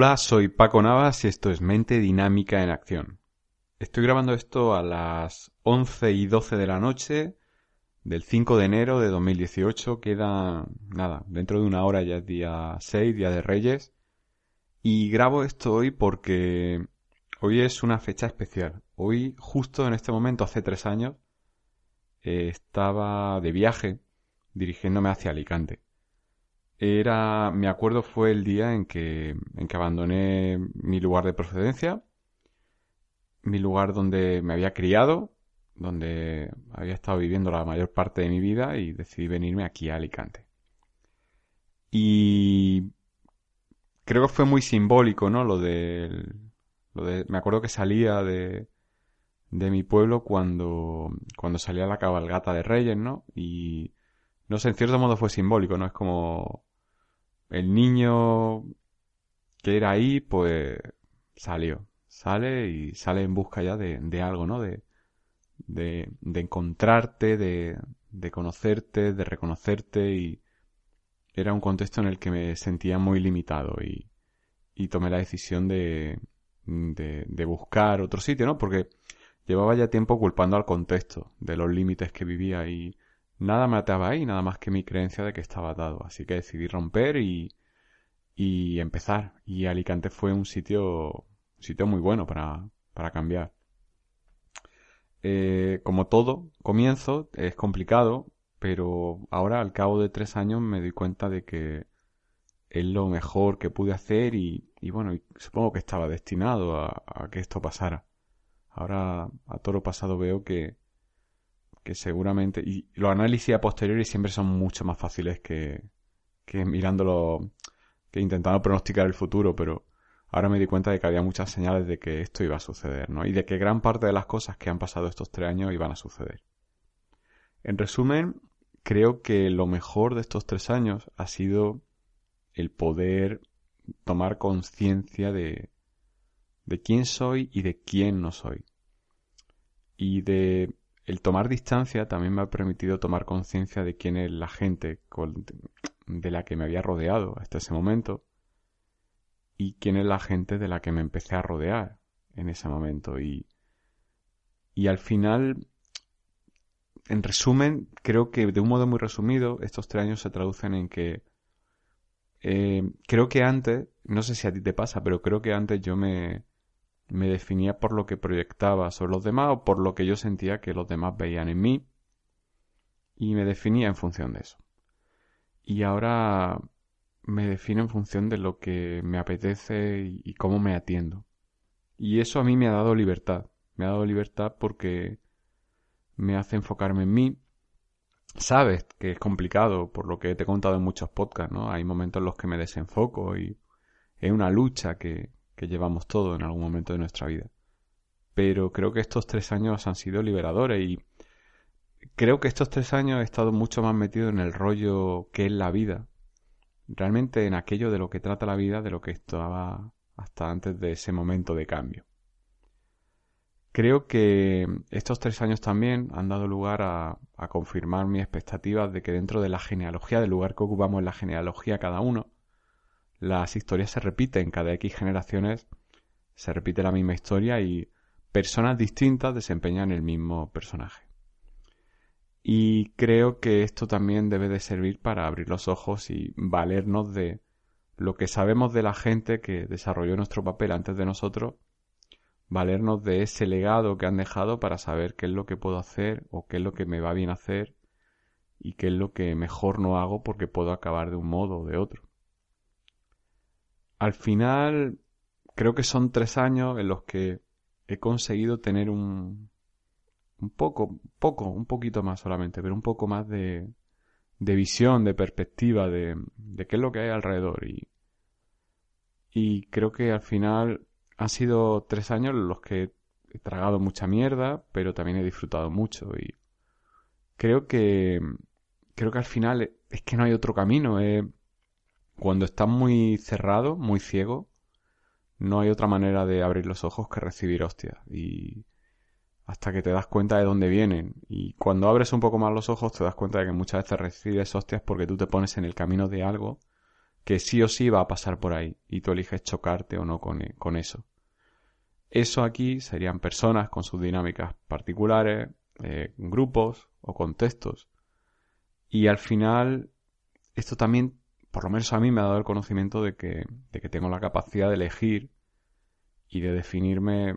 Hola, soy Paco Navas y esto es Mente Dinámica en Acción. Estoy grabando esto a las 11 y 12 de la noche del 5 de enero de 2018. Queda, nada, dentro de una hora ya es día 6, día de Reyes. Y grabo esto hoy porque hoy es una fecha especial. Hoy, justo en este momento, hace tres años, eh, estaba de viaje dirigiéndome hacia Alicante. Era, me acuerdo, fue el día en que, en que abandoné mi lugar de procedencia, mi lugar donde me había criado, donde había estado viviendo la mayor parte de mi vida y decidí venirme aquí a Alicante. Y creo que fue muy simbólico, ¿no? Lo de, lo de, me acuerdo que salía de, de mi pueblo cuando, cuando salía la cabalgata de Reyes, ¿no? Y no sé, en cierto modo fue simbólico, ¿no? Es como el niño que era ahí, pues salió. Sale y sale en busca ya de, de algo, ¿no? De, de, de encontrarte, de, de conocerte, de reconocerte y era un contexto en el que me sentía muy limitado y, y tomé la decisión de, de, de buscar otro sitio, ¿no? Porque llevaba ya tiempo culpando al contexto de los límites que vivía y nada me ataba ahí, nada más que mi creencia de que estaba atado. Así que decidí romper y, y empezar. Y Alicante fue un sitio, un sitio muy bueno para, para cambiar. Eh, como todo comienzo, es complicado, pero ahora al cabo de tres años me doy cuenta de que es lo mejor que pude hacer y, bueno, supongo que estaba destinado a, a que esto pasara. Ahora a todo lo pasado veo que, que seguramente, y los análisis a posteriori siempre son mucho más fáciles que, que mirándolo, que intentando pronosticar el futuro, pero ahora me di cuenta de que había muchas señales de que esto iba a suceder, ¿no? Y de que gran parte de las cosas que han pasado estos tres años iban a suceder. En resumen, creo que lo mejor de estos tres años ha sido el poder tomar conciencia de, de quién soy y de quién no soy. Y de el tomar distancia también me ha permitido tomar conciencia de quién es la gente de la que me había rodeado hasta ese momento y quién es la gente de la que me empecé a rodear en ese momento. Y, y al final, en resumen, creo que de un modo muy resumido, estos tres años se traducen en que eh, creo que antes, no sé si a ti te pasa, pero creo que antes yo me, me definía por lo que proyectaba sobre los demás o por lo que yo sentía que los demás veían en mí y me definía en función de eso. Y ahora me defino en función de lo que me apetece y, cómo me atiendo. Y eso a mí me ha dado libertad. Me ha dado libertad porque me hace enfocarme en mí. Sabes que es complicado, por lo que te he contado en muchos podcasts, ¿no? Hay momentos en los que me desenfoco y es una lucha que, que llevamos todo en algún momento de nuestra vida. Pero creo que estos tres años han sido liberadores y creo que estos tres años he estado mucho más metido en el rollo que es la vida. Realmente en aquello de lo que trata la vida de lo que estaba hasta antes de ese momento de cambio. Creo que estos tres años también han dado lugar a, a confirmar mis expectativas de que dentro de la genealogía, del lugar que ocupamos en la genealogía cada uno, las historias se repiten, cada X generaciones se repite la misma historia y personas distintas desempeñan el mismo personaje. Y creo que esto también debe de servir para abrir los ojos y valernos de lo que sabemos de la gente que desarrolló nuestro papel antes de nosotros, valernos de ese legado que han dejado para saber qué es lo que puedo hacer o qué es lo que me va bien hacer y qué es lo que mejor no hago porque puedo acabar de un modo o de otro. Al final, creo que son tres años en los que he conseguido tener un, un poco, poco, un poquito más solamente, pero un poco más de, de visión, de perspectiva, de, de qué es lo que hay alrededor. Y, Y creo que al final han sido tres años los que he tragado mucha mierda, pero también he disfrutado mucho. Y creo que, creo que al final es que no hay otro camino. Eh. Cuando estás muy cerrado, muy ciego, no hay otra manera de abrir los ojos que recibir hostias. Y hasta que te das cuenta de dónde vienen. Y cuando abres un poco más los ojos te das cuenta de que muchas veces recibes hostias porque tú te pones en el camino de algo que sí o sí va a pasar por ahí y tú eliges chocarte o no con, con eso. Eso aquí serían personas con sus dinámicas particulares, eh, grupos o contextos. Y al final, esto también, por lo menos a mí, me ha dado el conocimiento de que, de que tengo la capacidad de elegir y de definirme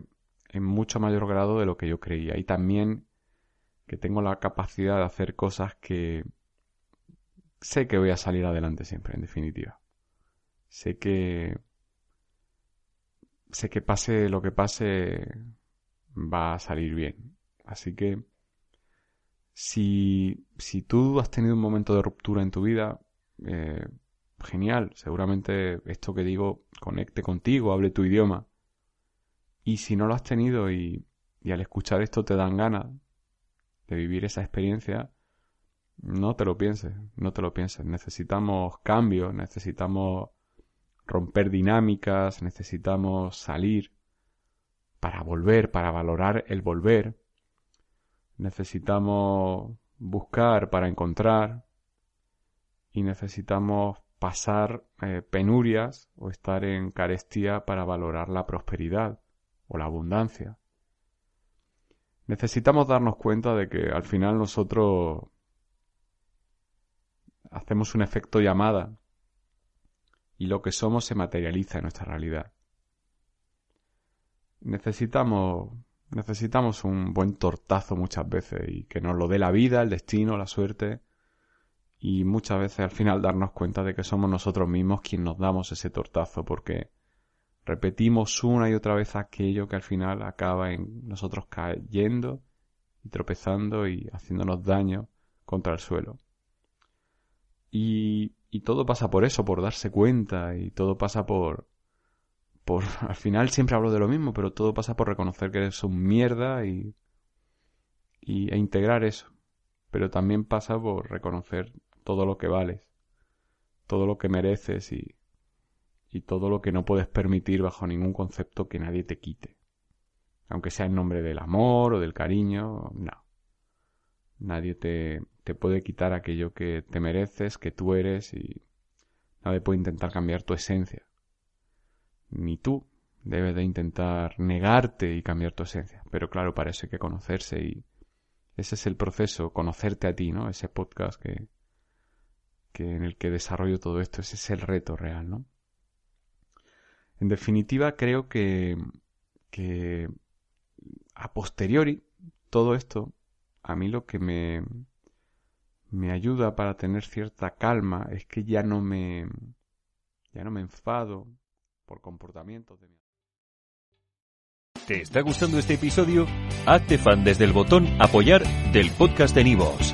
en mucho mayor grado de lo que yo creía. Y también que tengo la capacidad de hacer cosas que sé que voy a salir adelante siempre, en definitiva. Sé que sé que pase lo que pase va a salir bien. Así que si, si tú has tenido un momento de ruptura en tu vida, eh, genial, seguramente esto que digo conecte contigo, hable tu idioma. Y si no lo has tenido y, al escuchar esto te dan ganas de vivir esa experiencia, no te lo pienses, no te lo pienses. Necesitamos cambios, necesitamos romper dinámicas, necesitamos salir para volver, para valorar el volver. Necesitamos buscar para encontrar y necesitamos pasar eh, penurias o estar en carestía para valorar la prosperidad o la abundancia. Necesitamos darnos cuenta de que al final nosotros hacemos un efecto llamada y lo que somos se materializa en nuestra realidad. Necesitamos necesitamos un buen tortazo muchas veces y que nos lo dé la vida, el destino, la suerte y muchas veces al final darnos cuenta de que somos nosotros mismos quienes nos damos ese tortazo porque repetimos una y otra vez aquello que al final acaba en nosotros cayendo y tropezando y haciéndonos daño contra el suelo. Y y todo pasa por eso, por darse cuenta, y todo pasa por... por al final siempre hablo de lo mismo, pero todo pasa por reconocer que eres un mierda y, y... e integrar eso. Pero también pasa por reconocer todo lo que vales, todo lo que mereces y, y todo lo que no puedes permitir bajo ningún concepto que nadie te quite. Aunque sea en nombre del amor o del cariño, no. Nadie te, te puede quitar aquello que te mereces, que tú eres y nadie puede intentar cambiar tu esencia. Ni tú debes de intentar negarte y cambiar tu esencia. Pero claro, para eso hay que conocerse y ese es el proceso, conocerte a ti, ¿no? Ese podcast que, que en el que desarrollo todo esto, ese es el reto real, ¿no? En definitiva, creo que, que a posteriori todo esto, a mí lo que me, me ayuda para tener cierta calma es que ya no me ya no me enfado por comportamientos de mi ¿Te está gustando este episodio? Hazte fan desde el botón apoyar del podcast de Nivos.